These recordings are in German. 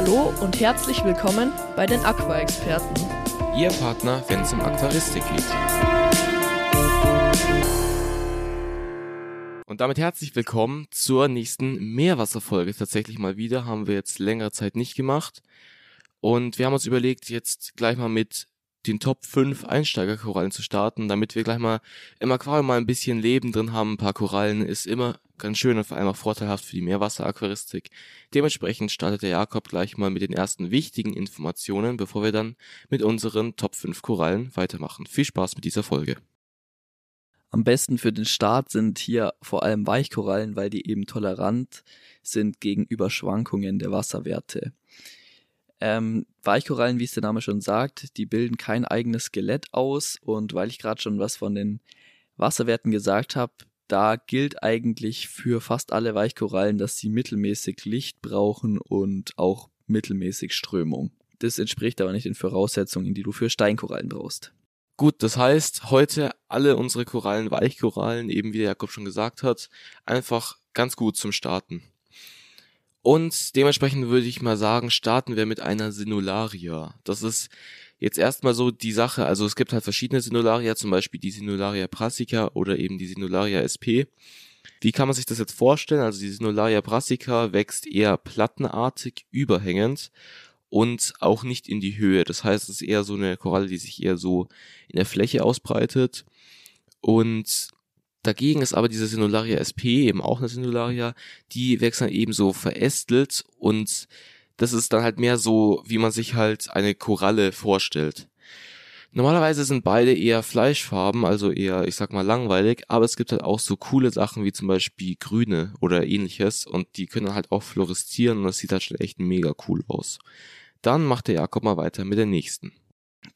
Hallo und herzlich willkommen bei den Aqua-Experten. Ihr Partner, wenn es um Aquaristik geht. Und damit herzlich willkommen zur nächsten Meerwasserfolge. Tatsächlich mal wieder, haben wir jetzt längere Zeit nicht gemacht. Und wir haben uns überlegt, jetzt gleich mal mit den Top 5 Einsteigerkorallen zu starten, damit wir gleich mal im Aquarium mal ein bisschen Leben drin haben. Ein paar Korallen ist immer ganz schön und vor allem auch vorteilhaft für die Meerwasseraquaristik. Dementsprechend startet der Jakob gleich mal mit den ersten wichtigen Informationen, bevor wir dann mit unseren Top 5 Korallen weitermachen. Viel Spaß mit dieser Folge. Am besten für den Start sind hier vor allem Weichkorallen, weil die eben tolerant sind gegenüber Schwankungen der Wasserwerte. Ähm, Weichkorallen, wie es der Name schon sagt, die bilden kein eigenes Skelett aus und weil ich gerade schon was von den Wasserwerten gesagt habe, da gilt eigentlich für fast alle Weichkorallen, dass sie mittelmäßig Licht brauchen und auch mittelmäßig Strömung. Das entspricht aber nicht den Voraussetzungen, die du für Steinkorallen brauchst. Gut, das heißt, heute alle unsere Korallen, Weichkorallen, eben wie der Jakob schon gesagt hat, einfach ganz gut zum Starten. Und dementsprechend würde ich mal sagen, starten wir mit einer Sinularia. Das ist jetzt erstmal so die Sache, also es gibt halt verschiedene Sinularia, zum Beispiel die Sinularia brassica oder eben die Sinularia sp. Wie kann man sich das jetzt vorstellen? Also die Sinularia brassica wächst eher plattenartig, überhängend und auch nicht in die Höhe. Das heißt, es ist eher so eine Koralle, die sich eher so in der Fläche ausbreitet. Und dagegen ist aber diese Sinularia sp eben auch eine Sinularia, die wächst dann eben so verästelt und das ist dann halt mehr so, wie man sich halt eine Koralle vorstellt. Normalerweise sind beide eher Fleischfarben, also eher, ich sag mal, langweilig, aber es gibt halt auch so coole Sachen wie zum Beispiel Grüne oder ähnliches und die können halt auch fluoreszieren und das sieht halt schon echt mega cool aus. Dann macht der Jakob mal weiter mit der nächsten.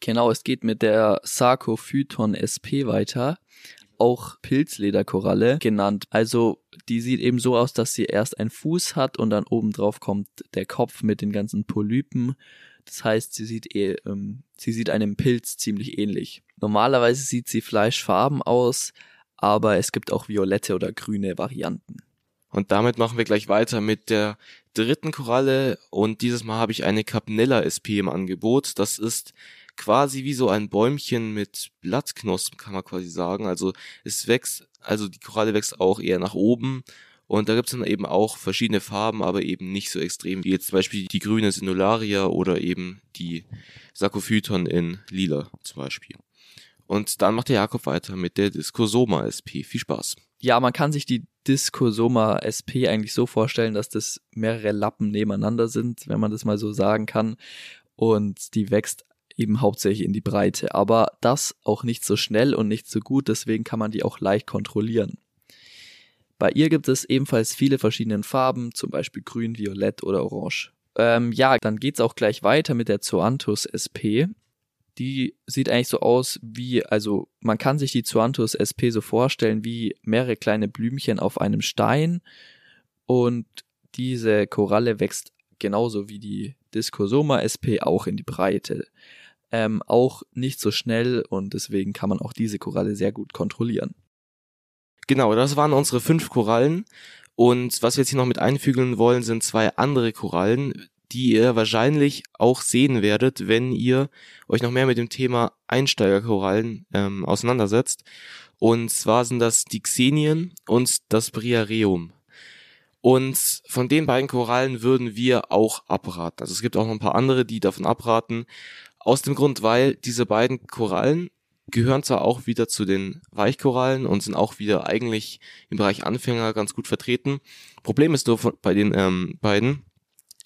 Genau, es geht mit der Sarcophyton sp weiter auch Pilzlederkoralle genannt. Also die sieht eben so aus, dass sie erst einen Fuß hat und dann oben drauf kommt der Kopf mit den ganzen Polypen. Das heißt, sie sieht, eh, ähm, sie sieht einem Pilz ziemlich ähnlich. Normalerweise sieht sie fleischfarben aus, aber es gibt auch violette oder grüne Varianten. Und damit machen wir gleich weiter mit der dritten Koralle und dieses Mal habe ich eine Capnella SP im Angebot. Das ist quasi wie so ein Bäumchen mit Blattknospen, kann man quasi sagen. Also es wächst, also die Koralle wächst auch eher nach oben. Und da gibt's dann eben auch verschiedene Farben, aber eben nicht so extrem wie jetzt zum Beispiel die grüne Sinularia oder eben die Sarkophyton in lila zum Beispiel. Und dann macht der Jakob weiter mit der Discosoma SP. Viel Spaß. Ja, man kann sich die Discosoma SP eigentlich so vorstellen, dass das mehrere Lappen nebeneinander sind, wenn man das mal so sagen kann. Und die wächst eben hauptsächlich in die Breite, aber das auch nicht so schnell und nicht so gut, deswegen kann man die auch leicht kontrollieren. Bei ihr gibt es ebenfalls viele verschiedene Farben, zum Beispiel grün, violett oder orange. Ähm, ja, dann geht's auch gleich weiter mit der Zoanthus SP. Die sieht eigentlich so aus wie, also man kann sich die Zoanthus SP so vorstellen wie mehrere kleine Blümchen auf einem Stein und diese Koralle wächst genauso wie die Discosoma SP auch in die Breite ähm, auch nicht so schnell und deswegen kann man auch diese Koralle sehr gut kontrollieren. Genau, das waren unsere fünf Korallen und was wir jetzt hier noch mit einfügen wollen, sind zwei andere Korallen, die ihr wahrscheinlich auch sehen werdet, wenn ihr euch noch mehr mit dem Thema Einsteigerkorallen ähm, auseinandersetzt. Und zwar sind das die Xenien und das Briareum. Und von den beiden Korallen würden wir auch abraten. Also es gibt auch noch ein paar andere, die davon abraten. Aus dem Grund, weil diese beiden Korallen gehören zwar auch wieder zu den Weichkorallen und sind auch wieder eigentlich im Bereich Anfänger ganz gut vertreten. Problem ist nur bei den ähm, beiden,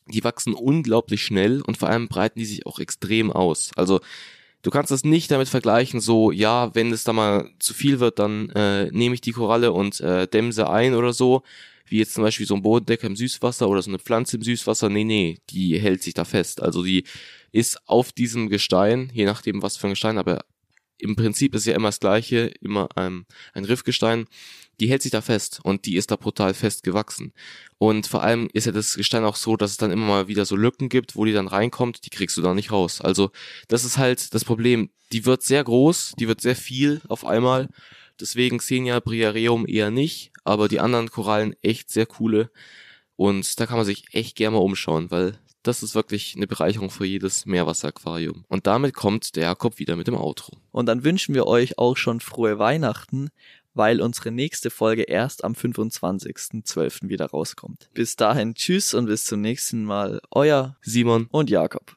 die wachsen unglaublich schnell und vor allem breiten die sich auch extrem aus. Also du kannst das nicht damit vergleichen, so ja, wenn es da mal zu viel wird, dann äh, nehme ich die Koralle und äh, dämme sie ein oder so wie jetzt zum Beispiel so ein Bodendecker im Süßwasser oder so eine Pflanze im Süßwasser. Nee, nee, die hält sich da fest. Also die ist auf diesem Gestein, je nachdem was für ein Gestein, aber im Prinzip ist ja immer das gleiche, immer ähm, ein Riffgestein, die hält sich da fest und die ist da brutal fest gewachsen. Und vor allem ist ja das Gestein auch so, dass es dann immer mal wieder so Lücken gibt, wo die dann reinkommt, die kriegst du da nicht raus. Also das ist halt das Problem. Die wird sehr groß, die wird sehr viel auf einmal. Deswegen Xenia Briareum eher nicht, aber die anderen Korallen echt sehr coole. Und da kann man sich echt gerne mal umschauen, weil das ist wirklich eine Bereicherung für jedes Meerwasseraquarium. Und damit kommt der Jakob wieder mit dem Outro. Und dann wünschen wir euch auch schon frohe Weihnachten, weil unsere nächste Folge erst am 25.12. wieder rauskommt. Bis dahin, tschüss und bis zum nächsten Mal. Euer Simon und Jakob.